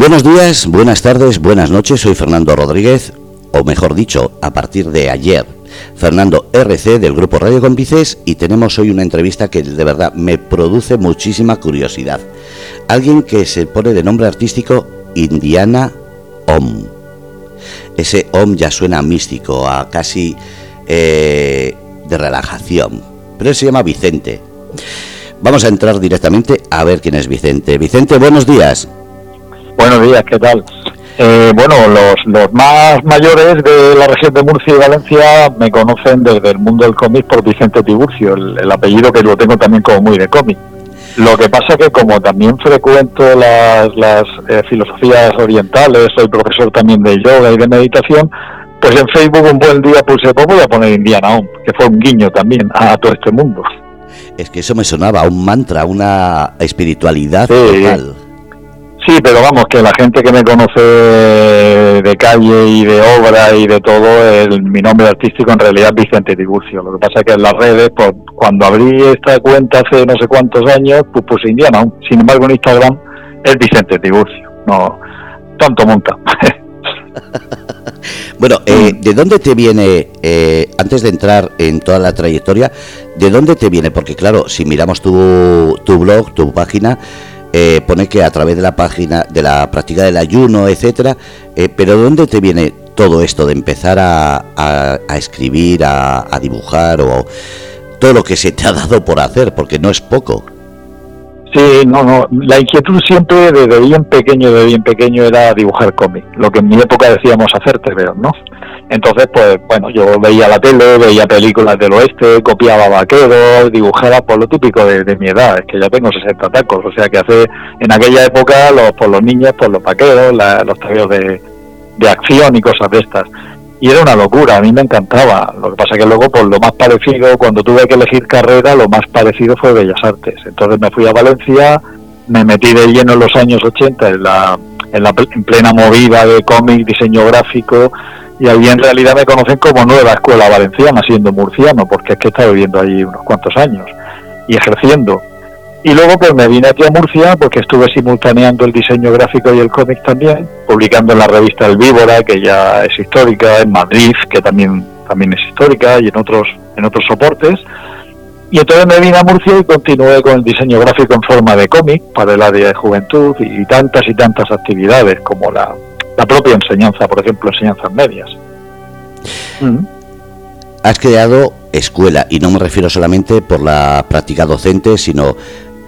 Buenos días, buenas tardes, buenas noches. Soy Fernando Rodríguez, o mejor dicho, a partir de ayer, Fernando RC del grupo Radio Cómplices y tenemos hoy una entrevista que de verdad me produce muchísima curiosidad. Alguien que se pone de nombre artístico Indiana Om. Ese Om ya suena místico, a casi eh, de relajación, pero se llama Vicente. Vamos a entrar directamente a ver quién es Vicente. Vicente, buenos días. Buenos días, ¿qué tal? Eh, bueno, los, los más mayores de la región de Murcia y Valencia me conocen desde el mundo del cómic por Vicente Tiburcio, el, apellido que lo tengo también como muy de cómic. Lo que pasa que como también frecuento las, las eh, filosofías orientales, soy profesor también de yoga y de meditación, pues en Facebook un buen día puse, pues voy a poner Indiana On, que fue un guiño también a todo este mundo. Es que eso me sonaba, un mantra, una espiritualidad total. Sí, pero vamos, que la gente que me conoce de calle y de obra y de todo, el, mi nombre artístico en realidad es Vicente Tiburcio. Lo que pasa es que en las redes, pues, cuando abrí esta cuenta hace no sé cuántos años, pues puse Indiana. Sin embargo, en Instagram es Vicente Tiburcio. No, tanto monta. bueno, eh, ¿de dónde te viene, eh, antes de entrar en toda la trayectoria, de dónde te viene? Porque claro, si miramos tu, tu blog, tu página, eh, pone que a través de la página de la práctica del ayuno, etcétera, eh, pero ¿dónde te viene todo esto de empezar a, escribir, a, dibujar o todo lo que se te ha dado por hacer? Porque no es poco. Sí, no, no. La inquietud siempre desde bien pequeño, de bien pequeño era dibujar cómic, lo que en mi época decíamos hacer veo, ¿no? Entonces, pues bueno, yo veía la tele, veía películas del oeste, copiaba vaqueros, dibujaba por lo típico de, mi edad, es que ya tengo 60 tacos, o sea que hace en aquella época los, por los niños, por los vaqueros, los tareas de, de acción y cosas de estas y era una locura, a mí me encantaba. Lo que pasa que luego, por lo más parecido, cuando tuve que elegir carrera, lo más parecido fue Bellas Artes. Entonces me fui a Valencia, me metí de lleno en los años 80 en la, en, la, en plena movida de cómic, diseño gráfico, y ahí en realidad me conocen como nueva escuela valenciana, siendo murciano, porque es que he estado viviendo allí unos cuantos años y ejerciendo. Y luego pues me vine aquí a Murcia porque estuve simultaneando el diseño gráfico y el cómic también, publicando en la revista El Víbora, que ya es histórica, en Madrid, que también, también es histórica, y en otros, en otros soportes. Y entonces me vine a Murcia y continué con el diseño gráfico en forma de cómic para el área de juventud y tantas y tantas actividades como la, la propia enseñanza, por ejemplo, enseñanzas medias. Mm. Has creado escuela y no me refiero solamente por la práctica docente, sino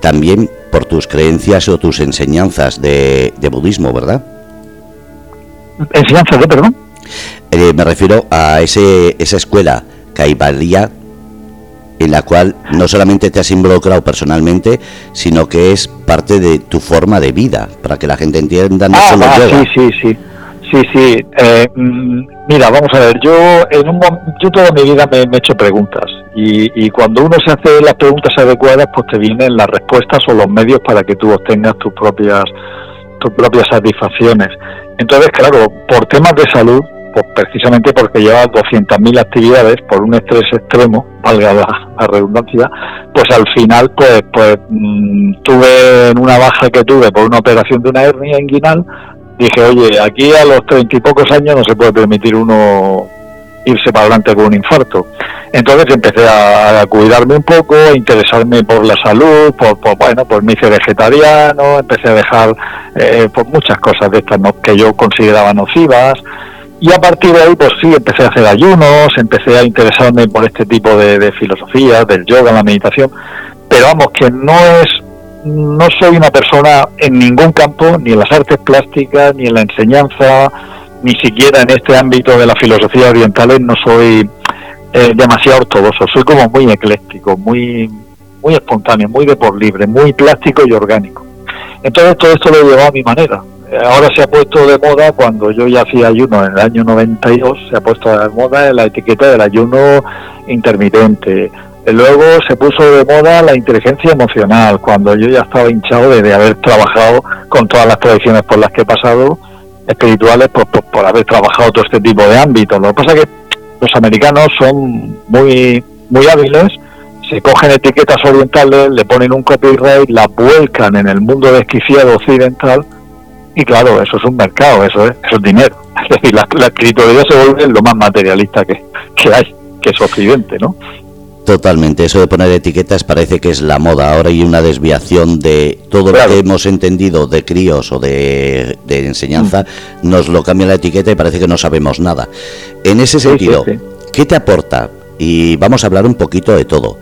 también por tus creencias o tus enseñanzas de, budismo, ¿verdad? ¿Enseñanzas de, perdón? Eh, me refiero a ese, esa escuela Kaivalya en la cual no solamente te has involucrado personalmente, sino que es parte de tu forma de vida, para que la gente entienda no ah, solo ah, Sí, sí, sí. Sí, sí. Eh, mm, mira, vamos a ver, yo en un yo toda mi vida me, he hecho preguntas y, y, cuando uno se hace las preguntas adecuadas, pues te vienen las respuestas o los medios para que tú obtengas tus propias tus propias satisfacciones. Entonces, claro, por temas de salud, pues precisamente porque llevas 200.000 actividades por un estrés extremo, valga la, redundancia, pues al final pues pues mm, tuve en una baja que tuve por una operación de una hernia inguinal, dije, oye, aquí a los treinta y pocos años no se puede permitir uno irse para adelante con un infarto. Entonces empecé a, cuidarme un poco, a interesarme por la salud, por, bueno, pues me hice vegetariano, empecé a dejar eh, por muchas cosas de estas que yo consideraba nocivas. Y a partir de ahí, pues sí, empecé a hacer ayunos, empecé a interesarme por este tipo de, de filosofías, del yoga, la meditación. Pero vamos, que no es no soy una persona en ningún campo, ni en las artes plásticas, ni en la enseñanza, ni siquiera en este ámbito de la filosofía oriental, no soy eh, demasiado ortodoxo, soy como muy ecléctico, muy, muy espontáneo, muy de por libre, muy plástico y orgánico. Entonces todo esto lo he llevado a mi manera. Ahora se ha puesto de moda, cuando yo ya hacía ayuno en el año 92, se ha puesto de moda la etiqueta del ayuno intermitente, Luego se puso de moda la inteligencia emocional, cuando yo ya estaba hinchado de, haber trabajado con todas las tradiciones por las que he pasado, espirituales, pues, por haber trabajado todo este tipo de ámbitos. Lo que pasa es que los americanos son muy, muy hábiles, se cogen etiquetas orientales, le ponen un copyright, la vuelcan en el mundo desquiciado occidental Y claro, eso es un mercado, eso es, eso es dinero. Es decir, la, la espiritualidad se vuelve lo más materialista que, que hay, que es Occidente, ¿no? Totalmente, eso de poner etiquetas parece que es la moda. Ahora hay una desviación de todo lo que hemos entendido de críos o de, enseñanza, mm. nos lo cambia la etiqueta y parece que no sabemos nada. En ese sentido, ¿qué te aporta? Y vamos a hablar un poquito de todo,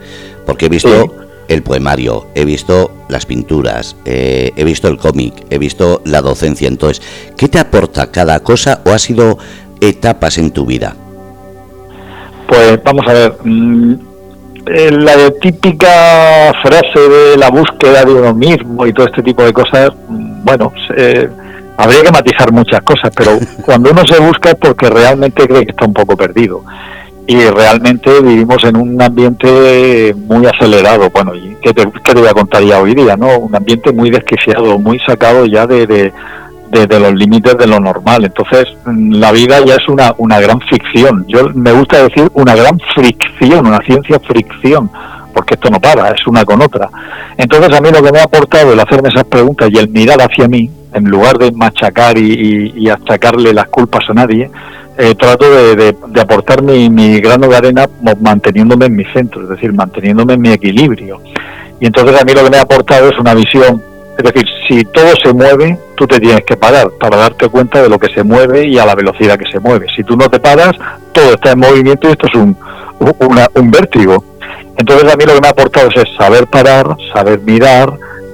porque he visto el poemario, he visto las pinturas, eh, he visto el cómic, he visto la docencia. Entonces, ¿qué te aporta cada cosa o ha sido etapas en tu vida? Pues vamos a ver, mm, eh, la típica frase de la búsqueda de uno mismo y todo este tipo de cosas, mm, bueno, habría que matizar muchas cosas, pero cuando uno se busca es porque realmente cree que está un poco perdido. Y realmente vivimos en un ambiente muy acelerado, bueno, ¿qué te, qué te voy a contar ya hoy día? no Un ambiente muy desquiciado, muy sacado ya de de, los límites de lo normal. Entonces, la vida ya es una, una gran ficción. Yo me gusta decir una gran fricción, una ciencia fricción, porque esto no para, es una con otra. Entonces, a mí lo que me ha aportado el hacerme esas preguntas y el mirar hacia mí, en lugar de machacar y, y, achacarle las culpas a nadie, eh, trato de, de, aportar mi, mi grano de arena manteniéndome en mi centro, es decir, manteniéndome en mi equilibrio. Y entonces a mí lo que me ha aportado es una visión es decir, si todo se mueve, tú te tienes que parar para darte cuenta de lo que se mueve y a la velocidad que se mueve. Si tú no te paras, todo está en movimiento y esto es un, un vértigo. Entonces a mí lo que me ha aportado es saber parar, saber mirar,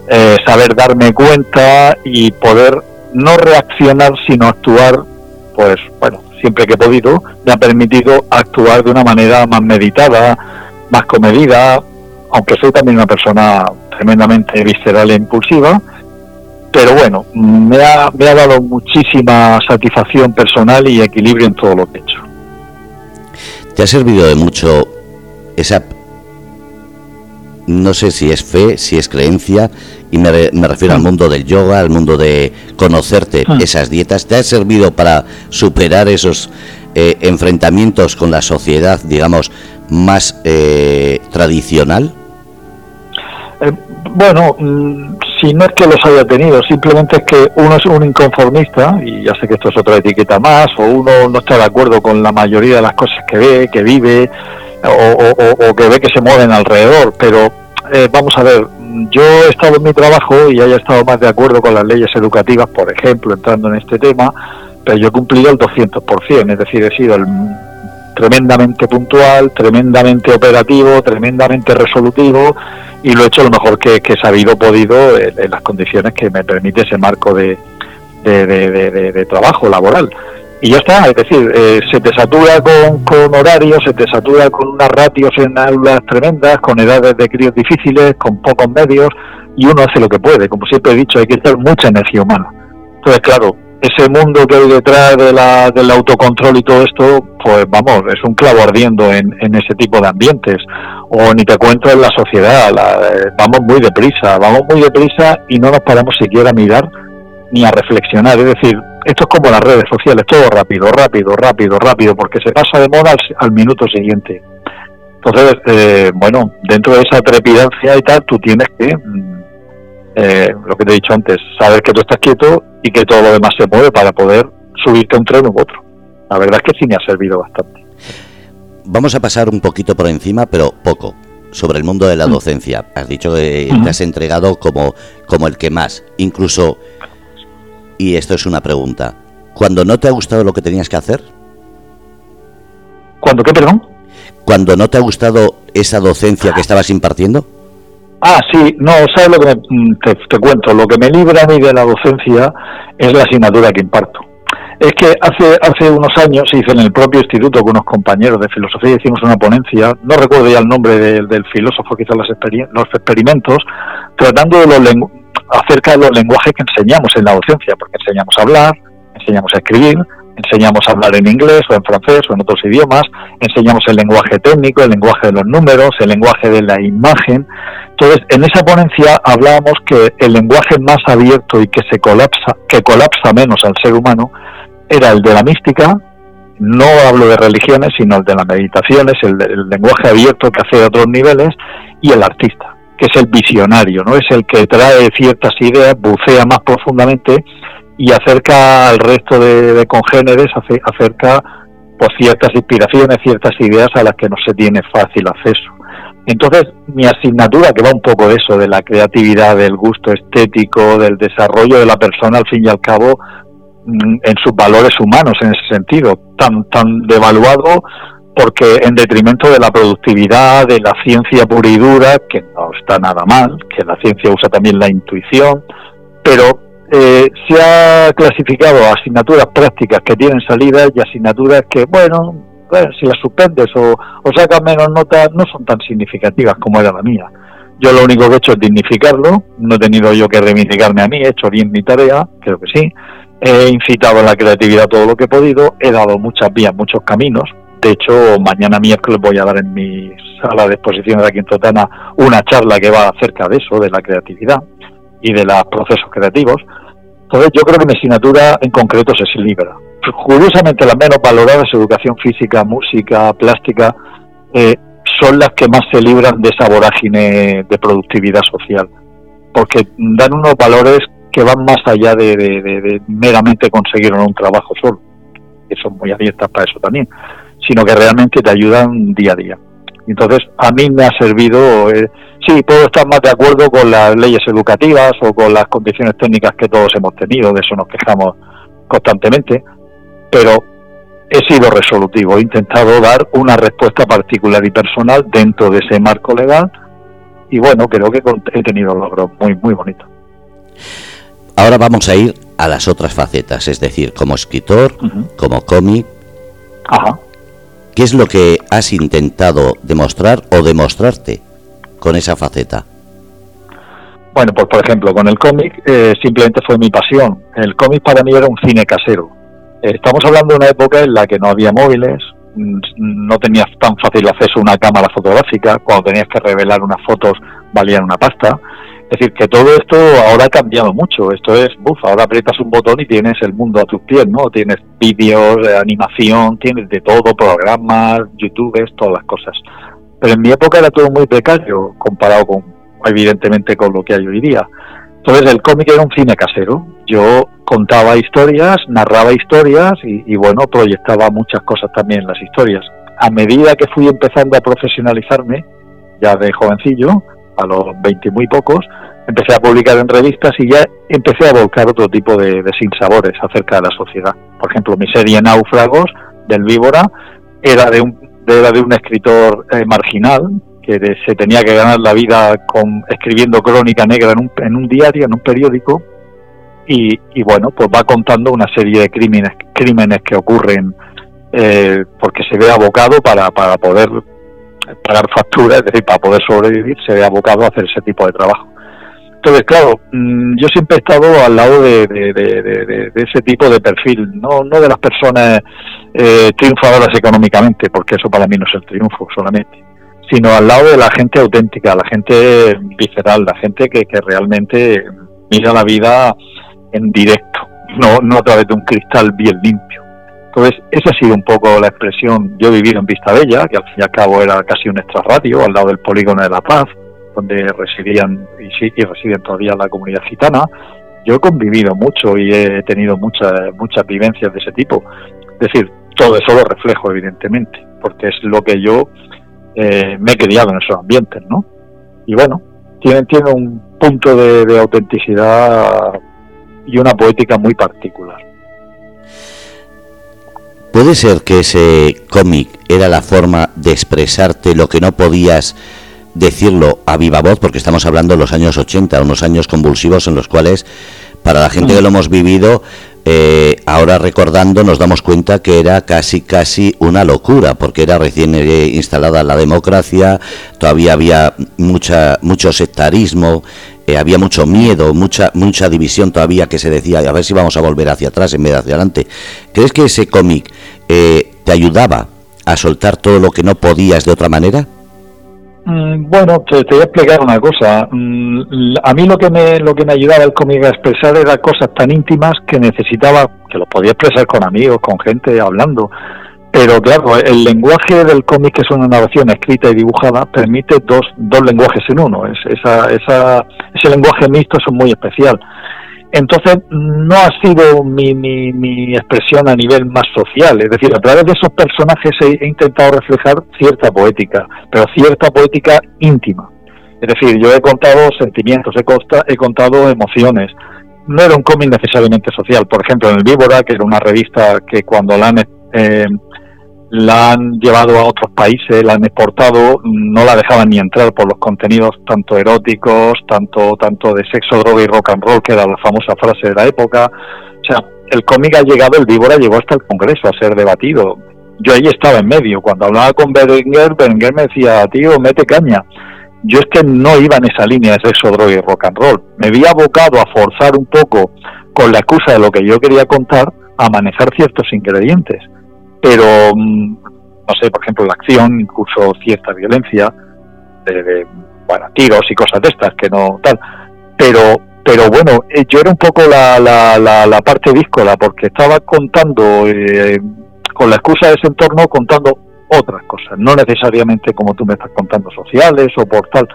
eh, saber darme cuenta y poder no reaccionar sino actuar, pues bueno, siempre que he podido, me ha permitido actuar de una manera más meditada, más comedida, aunque soy también una persona tremendamente visceral e impulsiva, pero bueno, me ha, me ha dado muchísima satisfacción personal y equilibrio en todo lo que he hecho. ¿Te ha servido de mucho esa, no sé si es fe, si es creencia, y me, me refiero al mm. mundo del yoga, al mundo de conocerte, mm. esas dietas, ¿te ha servido para superar esos eh, enfrentamientos con la sociedad, digamos, más eh, tradicional? Eh, bueno, mm, si no es que los haya tenido, simplemente es que uno es un inconformista, y ya sé que esto es otra etiqueta más, o uno no está de acuerdo con la mayoría de las cosas que ve, que vive, o, que ve que se mueven alrededor, pero eh, vamos a ver, yo he estado en mi trabajo y haya estado más de acuerdo con las leyes educativas, por ejemplo, entrando en este tema, pero yo he cumplido el 200%, es decir, he sido el tremendamente puntual, tremendamente operativo, tremendamente resolutivo y lo he hecho lo mejor que, he sabido, podido, en, las condiciones que me permite ese marco de, de, trabajo laboral. Y ya está, es decir, eh, se te satura con, con horarios, se te satura con unas ratios en aulas tremendas, con edades de críos difíciles, con pocos medios, y uno hace lo que puede. Como siempre he dicho, hay que tener mucha energía humana. Entonces, claro, ese mundo que hay detrás de la, del autocontrol y todo esto, pues vamos, es un clavo ardiendo en, ese tipo de ambientes. O ni te cuento en la sociedad, eh, vamos muy deprisa, vamos muy deprisa y no nos paramos siquiera a mirar ni a reflexionar. Es decir, esto es como las redes sociales, todo rápido, rápido, rápido, rápido, porque se pasa de moda al, minuto siguiente. Entonces, eh, bueno, dentro de esa trepidancia y tal, tú tienes que mm, eh, lo que te he dicho antes, saber que tú estás quieto y que todo lo demás se mueve para poder subirte a un tren u otro. La verdad es que sí me ha servido bastante. Vamos a pasar un poquito por encima, pero poco, sobre el mundo de la mm. docencia. Has dicho que te has entregado como, como el que más, incluso, y esto es una pregunta, ¿cuando no te ha gustado lo que tenías que hacer? ¿Cuándo qué, perdón? Cuando no te ha gustado esa docencia que estabas impartiendo. Ah, sí, no, ¿sabes lo que mm, te, cuento? Lo que me libra a mí de la docencia es la asignatura que imparto. Es que hace, hace unos años hizo en el propio instituto con unos compañeros de filosofía, hicimos una ponencia, no recuerdo ya el nombre del filósofo que hizo los, los experimentos, tratando de los acerca de los lenguajes que enseñamos en la docencia, porque enseñamos a hablar, enseñamos a escribir, enseñamos a hablar en inglés o en francés o en otros idiomas, enseñamos el lenguaje técnico, el lenguaje de los números, el lenguaje de la imagen. Entonces, en esa ponencia hablábamos que el lenguaje más abierto y que se colapsa, que colapsa menos al ser humano, era el de la mística, no hablo de religiones, sino el de las meditaciones, el, el lenguaje abierto que hace de otros niveles, y el artista, que es el visionario, ¿no? Es el que trae ciertas ideas, bucea más profundamente y acerca al resto de, congéneres, acerca pues, ciertas inspiraciones, ciertas ideas a las que no se tiene fácil acceso. Entonces, mi asignatura, que va un poco de eso, de la creatividad, del gusto estético, del desarrollo de la persona, al fin y al cabo, mm, en sus valores humanos, en ese sentido, tan, tan devaluado, porque en detrimento de la productividad, de la ciencia pura y dura, que no está nada mal, que la ciencia usa también la intuición, pero eh, se ha clasificado asignaturas prácticas que tienen salida y asignaturas que, bueno, si las suspendes o, o sacas menos notas, no son tan significativas como era la mía. Yo lo único que he hecho es dignificarlo, no he tenido yo que reivindicarme a mí, he hecho bien mi tarea, creo que sí. He incitado a la creatividad todo lo que he podido, he dado muchas vías, muchos caminos. De hecho, mañana miércoles voy a dar en mi sala de exposiciones de aquí en Totana una charla que va acerca de eso, de la creatividad y de los procesos creativos. Entonces yo creo que mi asignatura en concreto es libra. Curiosamente las menos valoradas, educación física, música, plástica, eh, son las que más se libran de esa vorágine de productividad social, porque dan unos valores que van más allá de, meramente conseguir un trabajo solo, que son muy abiertas para eso también, sino que realmente te ayudan día a día. Entonces, a mí me ha servido, eh, sí, puedo estar más de acuerdo con las leyes educativas o con las condiciones técnicas que todos hemos tenido, de eso nos quejamos constantemente, pero he sido resolutivo, he intentado dar una respuesta particular y personal dentro de ese marco legal y bueno, creo que he tenido logros muy, muy bonitos. Ahora vamos a ir a las otras facetas, es decir, como escritor, como cómic. Ajá. ¿Qué es lo que has intentado demostrar o demostrarte con esa faceta? Bueno, pues por ejemplo, con el cómic eh, simplemente fue mi pasión. El cómic para mí era un cine casero. estamos hablando de una época en la que no había móviles, mm, no tenías tan fácil acceso a una cámara fotográfica, cuando tenías que revelar unas fotos valían una pasta. Es decir, que todo esto ahora ha cambiado mucho. Esto es, buf, ahora aprietas un botón y tienes el mundo a tus pies, ¿no? Tienes vídeos, animación, tienes de todo, programas, youtubes, todas las cosas. Pero en mi época era todo muy precario comparado con, evidentemente, con lo que hay hoy día. Entonces el cómic era un cine casero. Yo contaba historias, narraba historias y, y bueno, proyectaba muchas cosas también en las historias. A medida que fui empezando a profesionalizarme, ya de jovencillo, a los veinte muy pocos, empecé a publicar en revistas y ya empecé a volcar otro tipo de, sinsabores acerca de la sociedad. Por ejemplo, mi serie Náufragos del Víbora era de un, era de un escritor eh, marginal que se tenía que ganar la vida con escribiendo crónica negra en un, en un diario, en un periódico, y, y, bueno, pues va contando una serie de crímenes, crímenes que ocurren eh, porque se ve abocado para, para poder pagar facturas, es decir, para poder sobrevivir, se ve abocado a hacer ese tipo de trabajo. Entonces, claro, mm, yo siempre he estado al lado de, ese tipo de perfil, no, no de las personas eh, triunfadoras económicamente, porque eso para mí no es el triunfo solamente, sino al lado de la gente auténtica, la gente visceral, la gente que, que realmente mira la vida en directo, no, no a través de un cristal bien limpio. Entonces, esa ha sido un poco la expresión. Yo he vivido en Vista Bella, que al fin y al cabo era casi un extrarradio, al lado del polígono de La Paz, donde residían y sí, y residen todavía la comunidad gitana. Yo he convivido mucho y he tenido muchas muchas vivencias de ese tipo. Es decir, todo eso lo reflejo, evidentemente, porque es lo que yo eh, me he criado en esos ambientes, ¿no? Y bueno, tiene, tiene un punto de autenticidad y una poética muy particular. ¿Puede ser que ese cómic era la forma de expresarte lo que no podías decirlo a viva voz? Porque estamos hablando de los años 80, unos años convulsivos en los cuales, para la gente que lo hemos vivido, eh, ahora recordando nos damos cuenta que era casi casi una locura porque era recién eh, instalada la democracia todavía había mucha mucho sectarismo eh, había mucho miedo, mucha, mucha división todavía que se decía, a ver si vamos a volver hacia atrás en vez de hacia adelante. ¿Crees que ese cómic eh, te ayudaba a soltar todo lo que no podías de otra manera? Mm, bueno, te, voy a explicar una cosa. Mm, a mí lo que me lo que me ayudaba el cómic a expresar era cosas tan íntimas que necesitaba, que lo podía expresar con amigos, con gente, hablando, pero claro, el lenguaje del cómic, que es una narración escrita y dibujada, permite dos, dos lenguajes en uno. Es, esa, ese lenguaje mixto es muy especial. Entonces, no ha sido mi, mi, expresión a nivel más social. Es decir, a través de esos personajes he, intentado reflejar cierta poética, pero cierta poética íntima. Es decir, yo he contado sentimientos, he, he contado emociones. No era un cómic necesariamente social. Por ejemplo, en el Víbora, que era una revista que cuando la han eh, la han llevado a otros países, la han exportado, no la dejaban ni entrar por los contenidos tanto eróticos, tanto, tanto de sexo, droga y rock and roll, que era la famosa frase de la época. O sea, el cómic ha llegado, el víbora llegó hasta el Congreso a ser debatido. Yo ahí estaba en medio. Cuando hablaba con Berenguer, Berenguer me decía, tío, mete caña. Yo es que no iba en esa línea de sexo, droga y rock and roll. Me había abocado a forzar un poco, con la excusa de lo que yo quería contar, a manejar ciertos ingredientes pero mm, no sé, por ejemplo, la acción, incluso cierta violencia, de, bueno, tiros y cosas de estas, que no tal. Pero, pero bueno, eh, yo era un poco la, la, la, parte díscola, porque estaba contando, eh, con la excusa de ese entorno, contando otras cosas, no necesariamente como tú me estás contando, sociales o por tal,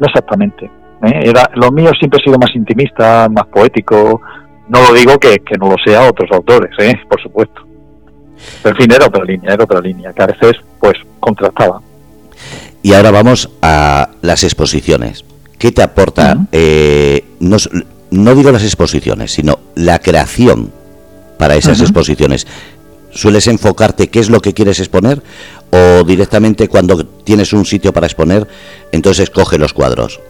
no exactamente. ¿eh? Era, lo mío siempre ha sido más intimista, más poético, no lo digo que, que no lo sea otros autores, ¿eh? por supuesto. En fin, era otra línea, era otra línea, que a veces pues contrastaba. Y ahora vamos a las exposiciones. ¿Qué te aporta, eh, no, no, digo las exposiciones, sino la creación para esas exposiciones? ¿Sueles enfocarte qué es lo que quieres exponer o directamente cuando tienes un sitio para exponer, entonces coge los cuadros?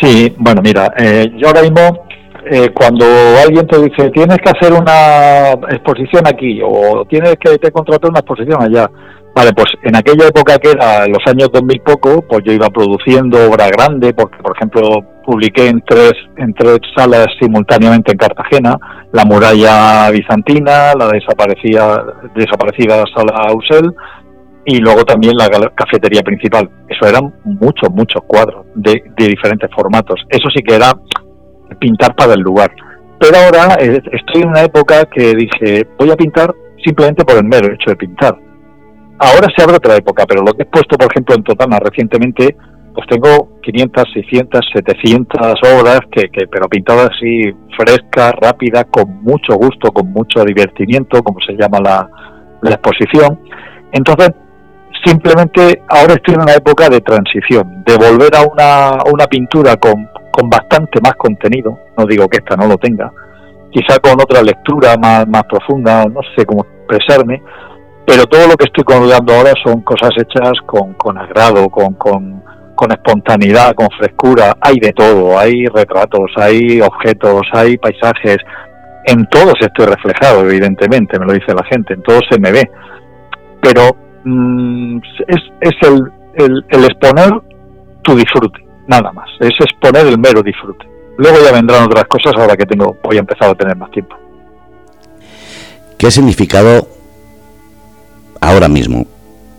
Sí, bueno, mira, eh, yo ahora mismo eh, cuando alguien te dice tienes que hacer una exposición aquí o tienes que te contratar una exposición allá, vale, pues en aquella época que era los años 2000 poco, pues yo iba produciendo obra grande, porque por ejemplo publiqué en tres en tres salas simultáneamente en Cartagena, la muralla bizantina, la desaparecida desaparecida sala Ausel y luego también la cafetería principal. Eso eran muchos, muchos cuadros de, de diferentes formatos. Eso sí que era pintar para el lugar. Pero ahora eh, estoy en una época que dije, voy a pintar simplemente por el mero hecho de pintar. Ahora se abre otra época, pero lo que he puesto, por ejemplo, en Totana recientemente, pues tengo 500, 600, 700 obras, que, que, pero pintadas así frescas, rápidas, con mucho gusto, con mucho divertimiento, como se llama la, la exposición. Entonces, simplemente ahora estoy en una época de transición, de volver a una, una pintura con con bastante más contenido, no digo que esta no lo tenga, quizá con otra lectura más, más profunda, no sé cómo expresarme, pero todo lo que estoy colgando ahora son cosas hechas con, con agrado, con, con, con espontaneidad, con frescura, hay de todo, hay retratos, hay objetos, hay paisajes, en todo se estoy reflejado, evidentemente, me lo dice la gente, en todo se me ve, pero mm, es, es el, el, el exponer tu disfrute nada más. Es exponer el mero disfrute. Luego ya vendrán otras cosas ahora que tengo, voy a empezar a tener más tiempo. ¿Qué significado ahora mismo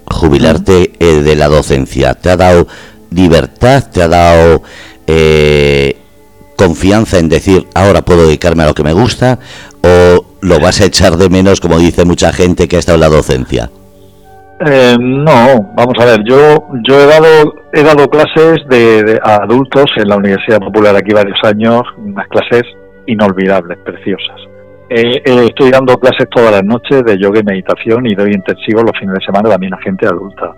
jubilarte eh, de la docencia? ¿Te ha dado libertad? ¿Te ha dado eh, confianza en decir ahora puedo dedicarme a lo que me gusta? ¿O lo vas a echar de menos, como dice mucha gente que ha estado en la docencia? Eh, no, vamos a ver, yo yo he dado he dado clases de, adultos en la Universidad Popular aquí varios años, unas clases inolvidables, preciosas. estoy dando clases todas las noches de yoga y meditación y doy intensivo los fines de semana también a gente adulta.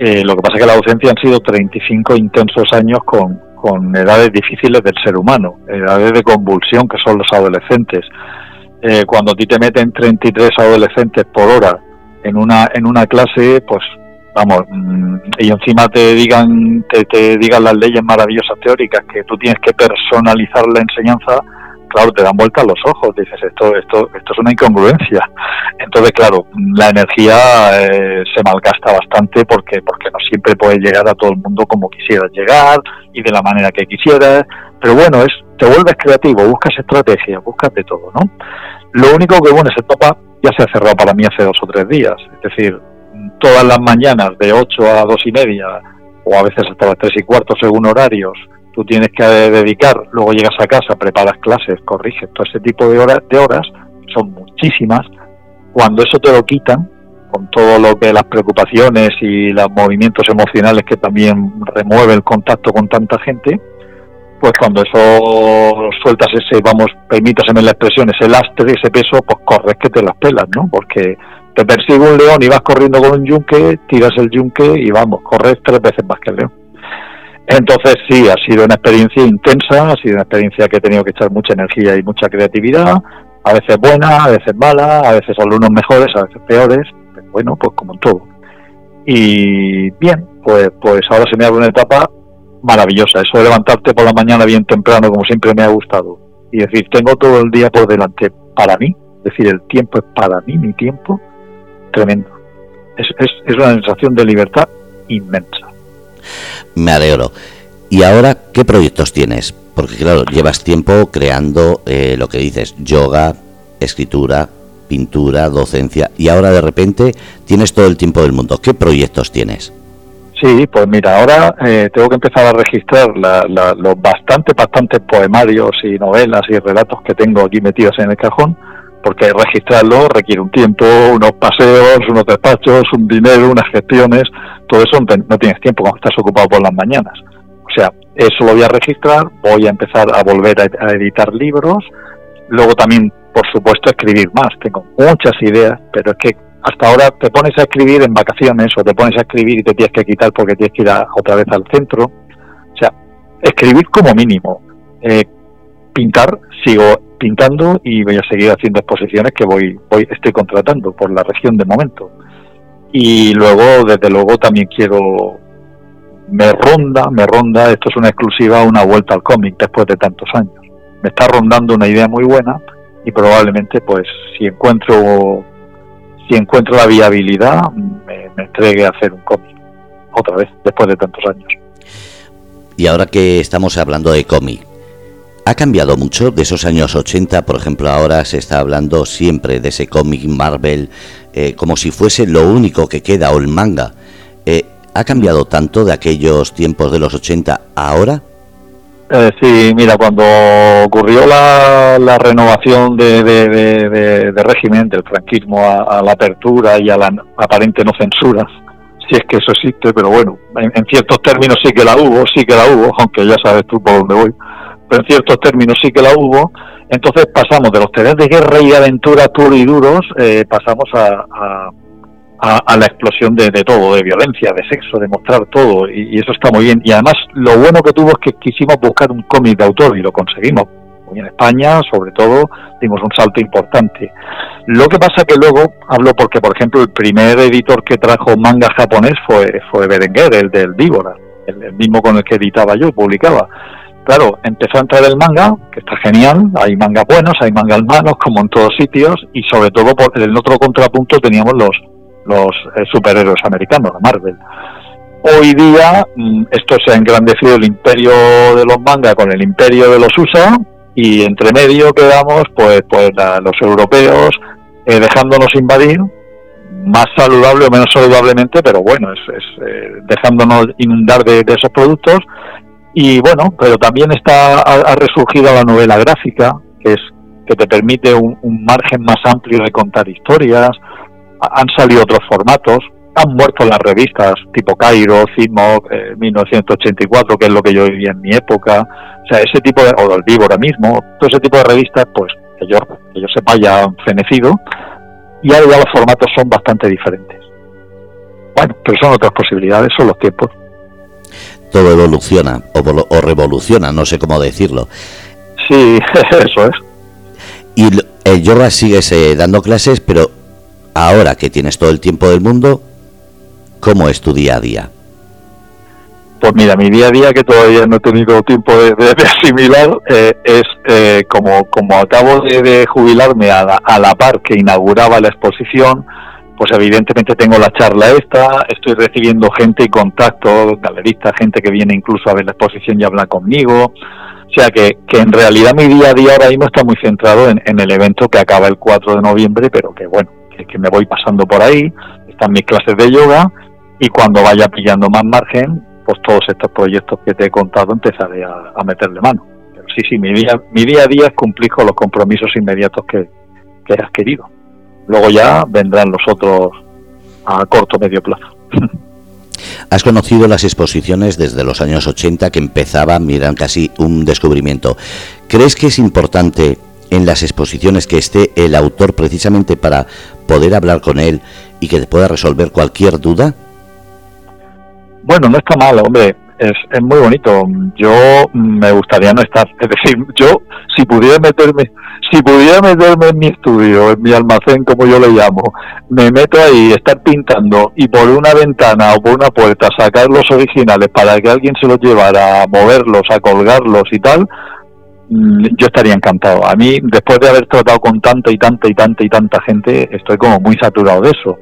Eh, lo que pasa es que la docencia han sido 35 intensos años con, con edades difíciles del ser humano, edades de convulsión que son los adolescentes. Eh, cuando a ti te meten 33 adolescentes por hora en una en una clase pues vamos mm, y encima te digan te, digan las leyes maravillosas teóricas que tú tienes que personalizar la enseñanza claro te dan vuelta los ojos dices esto esto esto es una incongruencia. Entonces claro la energía eh, se malgasta bastante porque porque no siempre puedes llegar a todo el mundo como quisieras llegar y de la manera que quisieras. Pero bueno es te vuelves creativo buscas estrategia buscas de todo no lo único que bueno se topa ya se ha cerrado para mí hace dos o tres días. Es decir, todas las mañanas de 8 a dos y media, o a veces hasta las tres y cuarto según horarios, tú tienes que dedicar, luego llegas a casa, preparas clases, corriges, todo ese tipo de horas, de horas son muchísimas. Cuando eso te lo quitan, con todo lo que las preocupaciones y los movimientos emocionales que también remueve el contacto con tanta gente, pues cuando eso sueltas ese, vamos, permítaseme la expresión, ese lastre, ese peso, pues corres que te las pelas, ¿no? Porque te persigue un león y vas corriendo con un yunque, tiras el yunque y vamos, corres tres veces más que el león. Entonces sí, ha sido una experiencia intensa, ha sido una experiencia que he tenido que echar mucha energía y mucha creatividad, a veces buena, a veces mala, a veces alumnos mejores, a veces peores, pero bueno, pues como en todo. Y bien, pues, pues ahora se me abre una etapa maravillosa, eso de levantarte por la mañana bien temprano, como siempre me ha gustado, y decir, tengo todo el día por delante para mí, es decir, el tiempo es para mí, mi tiempo, tremendo. Es, es, es una sensación de libertad inmensa. Me alegro. ¿Y ahora qué proyectos tienes? Porque claro, llevas tiempo creando eh, lo que dices, yoga, escritura, pintura, docencia, y ahora de repente tienes todo el tiempo del mundo. ¿Qué proyectos tienes? Sí, pues mira, ahora eh, tengo que empezar a registrar los bastantes, bastantes poemarios y novelas y relatos que tengo aquí metidos en el cajón, porque registrarlo requiere un tiempo, unos paseos, unos despachos, un dinero, unas gestiones, todo eso no tienes tiempo cuando estás ocupado por las mañanas. O sea, eso lo voy a registrar, voy a empezar a volver a, editar libros, luego también, por supuesto, escribir más. Tengo muchas ideas, pero es que hasta ahora te pones a escribir en vacaciones o te pones a escribir y te tienes que quitar porque tienes que ir otra vez al centro. O sea, escribir como mínimo. Eh, pintar, sigo pintando y voy a seguir haciendo exposiciones que voy, voy estoy contratando por la región de momento. Y luego, desde luego, también quiero me ronda, me ronda, esto es una exclusiva, una vuelta al cómic después de tantos años. Me está rondando una idea muy buena y probablemente, pues, si encuentro si encuentro la viabilidad, me, me entregue a hacer un cómic otra vez después de tantos años. Y ahora que estamos hablando de cómic, ¿Ha cambiado mucho de esos años 80? Por ejemplo, ahora se está hablando siempre de ese cómic Marvel eh, como si fuese lo único que queda o el manga. Eh, ¿Ha cambiado tanto de aquellos tiempos de los 80 a ahora? Eh, sí, mira, cuando ocurrió la, renovación de, régimen, del franquismo a, la apertura y a la aparente no censura, si es que eso existe, pero bueno, en, ciertos términos sí que la hubo, sí que la hubo, aunque ya sabes tú por dónde voy pero en ciertos términos sí que la hubo. Entonces pasamos de los temas de guerra y aventura puros y duros, eh, pasamos a, a, la explosión de, todo, de violencia, de sexo, de mostrar todo, y, eso está muy bien. Y además lo bueno que tuvo es que quisimos buscar un cómic de autor y lo conseguimos. Y en España, sobre todo, dimos un salto importante. Lo que pasa que luego, hablo porque, por ejemplo, el primer editor que trajo manga japonés fue, fue Berenguer, el del Víbora, el mismo con el que editaba yo, publicaba claro, empezó a entrar el manga, que está genial, hay mangas buenos, hay mangas malos, como en todos sitios, y sobre todo por el otro contrapunto teníamos los, los eh, superhéroes americanos, la Marvel. Hoy día mm, esto se ha engrandecido el imperio de los mangas con el imperio de los USA y entre medio quedamos pues pues los europeos eh, dejándonos invadir más saludable o menos saludablemente pero bueno es, eh, dejándonos inundar de, esos productos y bueno, pero también está ha, resurgido la novela gráfica, que es que te permite un, margen más amplio de contar historias. Han salido otros formatos, han muerto las revistas tipo Cairo, Cimo, 1984, que es lo que yo vivía en mi época. O sea, ese tipo de, o el ahora mismo, todo ese tipo de revistas, pues que yo, que yo sepa ya han fenecido. Y ahora ya los formatos son bastante diferentes. Bueno, pero son otras posibilidades, son los tiempos todo evoluciona o, revoluciona, no sé cómo decirlo. Sí, eso es. Y el yoga sigues eh, dando clases, pero ahora que tienes todo el tiempo del mundo, ¿cómo es tu día a día? Pues mira, mi día a día, que todavía no he tenido tiempo de, asimilar, eh, es eh, como, como acabo de, jubilarme a a la par que inauguraba la exposición, pues evidentemente tengo la charla esta, estoy recibiendo gente y contacto, galeristas, gente que viene incluso a ver la exposición y habla conmigo. O sea que, que en realidad mi día a día ahora mismo está muy centrado en, el evento que acaba el 4 de noviembre, pero que bueno, que, me voy pasando por ahí, están mis clases de yoga y cuando vaya pillando más margen, pues todos estos proyectos que te he contado empezaré a, meterle mano. Sí, sí, mi día, mi día a día es cumplir con los compromisos inmediatos que, que has querido. Luego ya vendrán los otros a corto o medio plazo. Has conocido las exposiciones desde los años 80 que empezaban, miran casi un descubrimiento. ¿Crees que es importante en las exposiciones que esté el autor precisamente para poder hablar con él y que te pueda resolver cualquier duda? Bueno, no está mal, hombre. Es, es muy bonito. Yo me gustaría no estar. Es decir, yo, si pudiera meterme, si pudiera meterme en mi estudio, en mi almacén, como yo le llamo, me meto ahí, estar pintando y por una ventana o por una puerta sacar los originales para que alguien se los llevara a moverlos, a colgarlos y tal, yo estaría encantado. A mí, después de haber tratado con tanta y tanta y tanta y tanta gente, estoy como muy saturado de eso.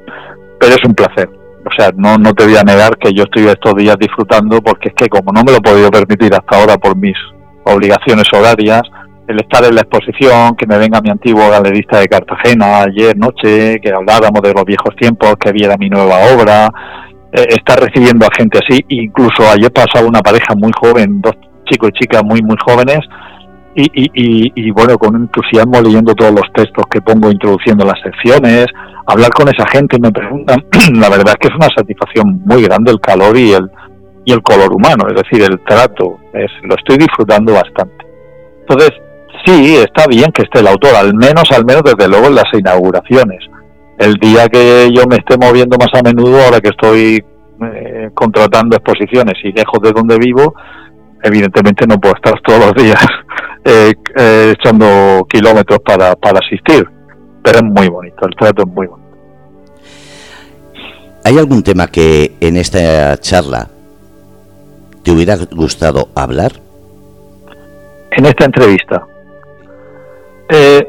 Pero es un placer. O sea, no, no te voy a negar que yo estoy estos días disfrutando porque es que como no me lo he podido permitir hasta ahora por mis obligaciones horarias, el estar en la exposición, que me venga mi antiguo galerista de Cartagena ayer noche, que habláramos de los viejos tiempos, que viera mi nueva obra, eh, estar recibiendo a gente así, incluso ayer pasaba una pareja muy joven, dos chicos y chicas muy muy jóvenes, y, y, y, bueno, con entusiasmo leyendo todos los textos que pongo introduciendo las secciones, hablar con esa gente y me preguntan, la verdad es que es una satisfacción muy grande el calor y el, y el color humano, es decir, el trato, es, lo estoy disfrutando bastante. Entonces, sí, está bien que esté el autor, al menos, al menos desde luego en las inauguraciones. El día que yo me esté moviendo más a menudo, ahora que estoy eh, contratando exposiciones y lejos de donde vivo, evidentemente no puedo estar todos los días eh, eh, echando kilómetros para, para asistir, pero es muy bonito, el trato es muy bonito. ¿Hay algún tema que en esta charla te hubiera gustado hablar? En esta entrevista. Eh,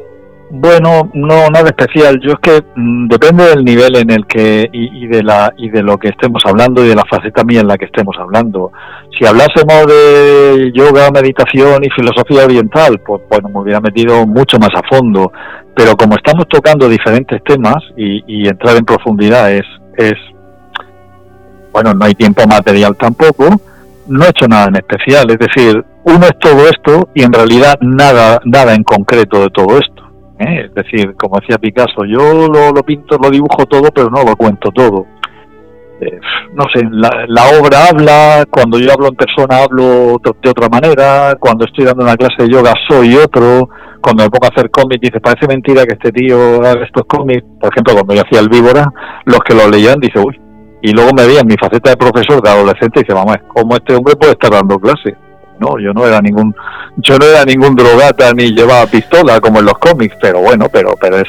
bueno, no nada especial. Yo es que mm, depende del nivel en el que y, de la y de lo que estemos hablando y de la faceta mía en la que estemos hablando. Si hablásemos de yoga, meditación y filosofía oriental, pues bueno, me hubiera metido mucho más a fondo. Pero como estamos tocando diferentes temas y, y entrar en profundidad es es bueno, no hay tiempo material tampoco. No he hecho nada en especial. Es decir, uno es todo esto y en realidad nada, nada en concreto de todo esto. ¿Eh? Es decir, como decía Picasso, yo lo, lo, pinto, lo dibujo todo, pero no lo cuento todo. Eh, no sé, la, la, obra habla, cuando yo hablo en persona hablo de otra manera, cuando estoy dando una clase de yoga soy otro, cuando me pongo a hacer cómics dice, parece mentira que este tío haga estos cómics, por ejemplo, cuando yo hacía el víbora, los que lo leían dice, uy, y luego me veían mi faceta de profesor de adolescente y dice, vamos, ¿cómo este hombre puede estar dando clase? No, yo no era ningún, yo no era ningún drogata ni llevaba pistola como en los cómics, pero bueno, pero, pero es,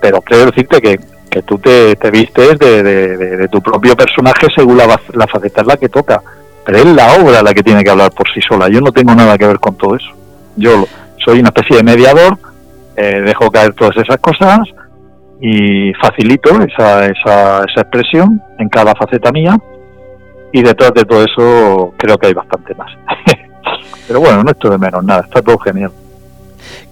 pero quiero decirte que, que tú te, te vistes de, tu propio personaje según la, faceta es la que toca, pero es la obra la que tiene que hablar por sí sola. Yo no tengo nada que ver con todo eso. Yo soy una especie de mediador, eh, dejo caer todas esas cosas y facilito esa, esa, esa expresión en cada faceta mía y detrás de todo eso creo que hay bastante más. Pero bueno, no esto de menos nada, está todo genial.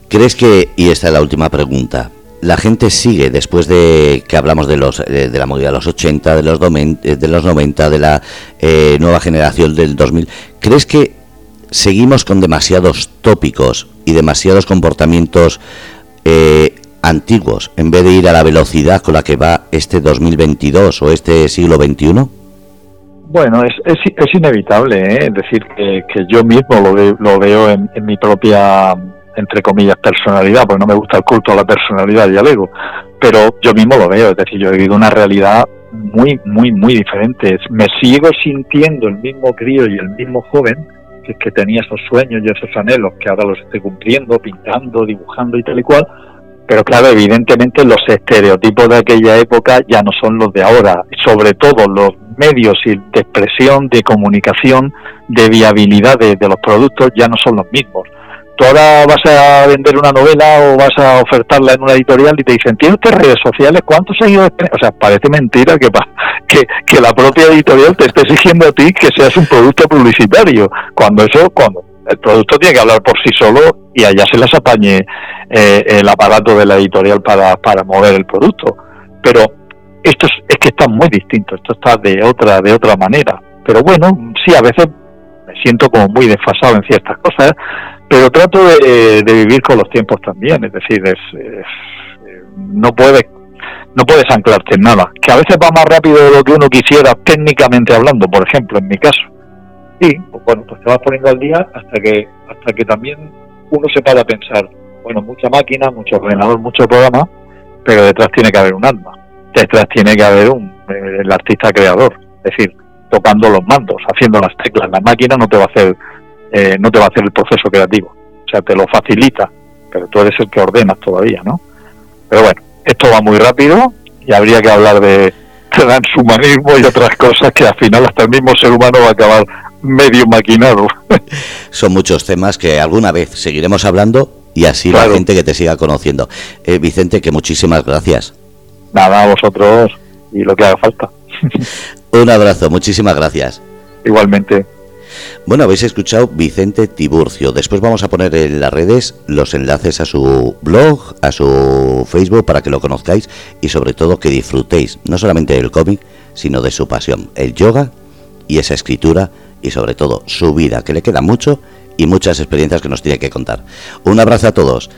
¿Crees que, y esta es la última pregunta, la gente sigue después de que hablamos de los de, la movida de los 80, de los, de los 90, de la eh, nueva generación del 2000, ¿crees que seguimos con demasiados tópicos y demasiados comportamientos eh, antiguos en vez de ir a la velocidad con la que va este 2022 o este siglo XXI? Bueno, es, es, es inevitable, ¿eh? es decir, que, yo mismo lo, lo veo en, mi propia, entre comillas, personalidad, porque no me gusta el culto a la personalidad y al ego, pero yo mismo lo veo, es decir, yo he vivido una realidad muy, muy, muy diferente. Me sigo sintiendo el mismo crío y el mismo joven que, que tenía esos sueños y esos anhelos que ahora los estoy cumpliendo, pintando, dibujando y tal y cual, pero claro, evidentemente los estereotipos de aquella época ya no son los de ahora, sobre todo los medios de expresión, de comunicación, de viabilidad de, los productos ya no son los mismos. Tú ahora vas a vender una novela o vas a ofertarla en una editorial y te dicen, ¿tiene usted redes sociales? ¿Cuántos seguidores O sea, parece mentira que, que, que la propia editorial te esté exigiendo a ti que seas un producto publicitario, cuando eso, cuando el producto tiene que hablar por sí solo y allá se les apañe eh, el aparato de la editorial para, para mover el producto. Pero esto es, que está muy distinto, esto está de otra, de otra manera. Pero bueno, sí, a veces me siento como muy desfasado en ciertas cosas, pero trato de, de vivir con los tiempos también, es decir, es, no puedes no puedes anclarte en nada. Que a veces va más rápido de lo que uno quisiera técnicamente hablando, por ejemplo, en mi caso. Sí, pues bueno, pues te vas poniendo al día hasta que hasta que también uno se para a pensar, bueno, mucha máquina, mucho ordenador, mucho programa, pero detrás tiene que haber un alma. Detrás tiene que haber un el artista creador, es decir, tocando los mandos, haciendo las teclas. La máquina no te va a hacer eh, no te va a hacer el proceso creativo, o sea, te lo facilita, pero tú eres el que ordenas todavía, ¿no? Pero bueno, esto va muy rápido y habría que hablar de transhumanismo y otras cosas que al final hasta el mismo ser humano va a acabar medio maquinado. Son muchos temas que alguna vez seguiremos hablando y así la gente que te siga conociendo. Eh, Vicente, que muchísimas gracias. Nada, a vosotros y lo que haga falta. Un abrazo, muchísimas gracias. Igualmente. Bueno, habéis escuchado Vicente Tiburcio. Después vamos a poner en las redes los enlaces a su blog, a su Facebook, para que lo conozcáis y sobre todo que disfrutéis no solamente del cómic, sino de su pasión, el yoga y esa escritura y sobre todo su vida, que le queda mucho y muchas experiencias que nos tiene que contar. Un abrazo a todos.